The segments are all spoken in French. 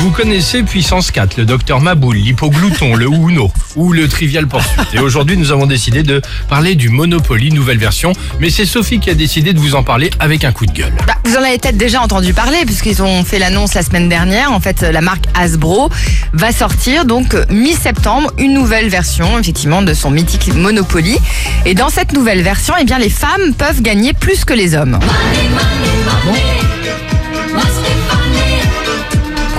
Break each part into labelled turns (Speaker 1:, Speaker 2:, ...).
Speaker 1: Vous connaissez Puissance 4, le docteur Maboul, l'hypoglouton, le Uno ou le Trivial Poursuite. Et aujourd'hui, nous avons décidé de parler du Monopoly, nouvelle version. Mais c'est Sophie qui a décidé de vous en parler avec un coup de gueule.
Speaker 2: Bah, vous en avez peut-être déjà entendu parler puisqu'ils ont fait l'annonce la semaine dernière. En fait, la marque Hasbro va sortir donc mi-septembre une nouvelle version effectivement de son mythique Monopoly. Et dans cette nouvelle version, eh bien les femmes peuvent gagner plus que les hommes.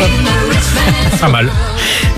Speaker 2: man, the rich man.
Speaker 1: Pas mal.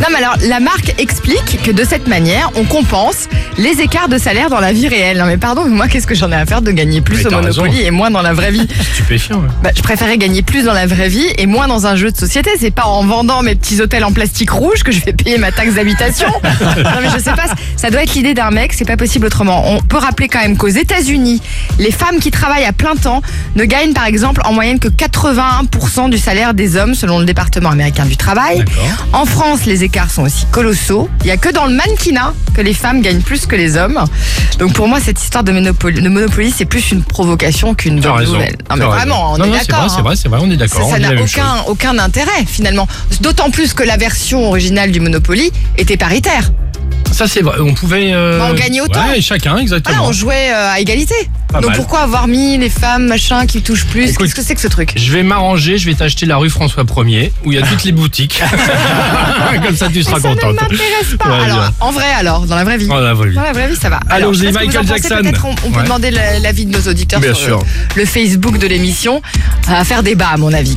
Speaker 2: Non mais alors la marque explique que de cette manière, on compense les écarts de salaire dans la vie réelle. Non mais pardon, mais moi qu'est-ce que j'en ai à faire de gagner plus
Speaker 1: Mais
Speaker 2: au
Speaker 1: t'as
Speaker 2: Monopoly
Speaker 1: raison.
Speaker 2: et moins dans la vraie vie?
Speaker 1: Stupéfiant. ouais.
Speaker 2: Bah, je préférais gagner plus dans la vraie vie et moins dans un jeu de société. C'est pas en vendant mes petits hôtels en plastique rouge que je vais payer ma taxe d'habitation. non mais je sais pas, ça doit être l'idée d'un mec, c'est pas possible autrement. On peut rappeler quand même qu'aux États-Unis, les femmes qui travaillent à plein temps ne gagnent par exemple en moyenne que 81% du salaire des hommes selon le département américain du travail.
Speaker 1: D'accord.
Speaker 2: En France, les écarts sont aussi colossaux. Il y a que dans le mannequinat que les femmes gagnent plus que les hommes. Donc pour moi, cette histoire de Monopoly, de Monopoly c'est plus une provocation qu'une bonne
Speaker 1: raison.
Speaker 2: nouvelle. Non mais vraiment, on
Speaker 1: Non,
Speaker 2: est
Speaker 1: c'est
Speaker 2: d'accord.
Speaker 1: vrai, c'est
Speaker 2: hein.
Speaker 1: vrai, c'est vrai, on est d'accord.
Speaker 2: Ça, n'a aucun intérêt finalement. D'autant plus que la version originale du Monopoly était paritaire.
Speaker 1: Ça, c'est vrai. On pouvait. euh,
Speaker 2: Bah, on gagnait autant.
Speaker 1: Ouais, chacun, exactement.
Speaker 2: Voilà, on jouait euh, à égalité.
Speaker 1: Pas
Speaker 2: Donc
Speaker 1: mal.
Speaker 2: pourquoi avoir mis les femmes machin qui touchent plus?
Speaker 1: Écoute,
Speaker 2: Qu'est-ce que c'est que ce truc?
Speaker 1: Je vais m'arranger, je vais t'acheter la rue François 1er où il y a toutes les boutiques. Comme ça, tu seras
Speaker 2: ça ne
Speaker 1: contente.
Speaker 2: m'intéresse pas.
Speaker 1: Ouais,
Speaker 2: alors,
Speaker 1: bien.
Speaker 2: en vrai alors, dans la vraie vie.
Speaker 1: Oh, la vraie vie.
Speaker 2: Dans la vraie vie, ça va.
Speaker 1: Allons-y,
Speaker 2: Alors, je sais pas ce que
Speaker 1: Michael
Speaker 2: vous en pensez,
Speaker 1: Jackson.
Speaker 2: Peut-être on, on peut
Speaker 1: Ouais.
Speaker 2: demander la- l'avis de nos auditeurs
Speaker 1: Bien
Speaker 2: sur
Speaker 1: sûr.
Speaker 2: le Facebook de l'émission. À faire débat, à mon avis.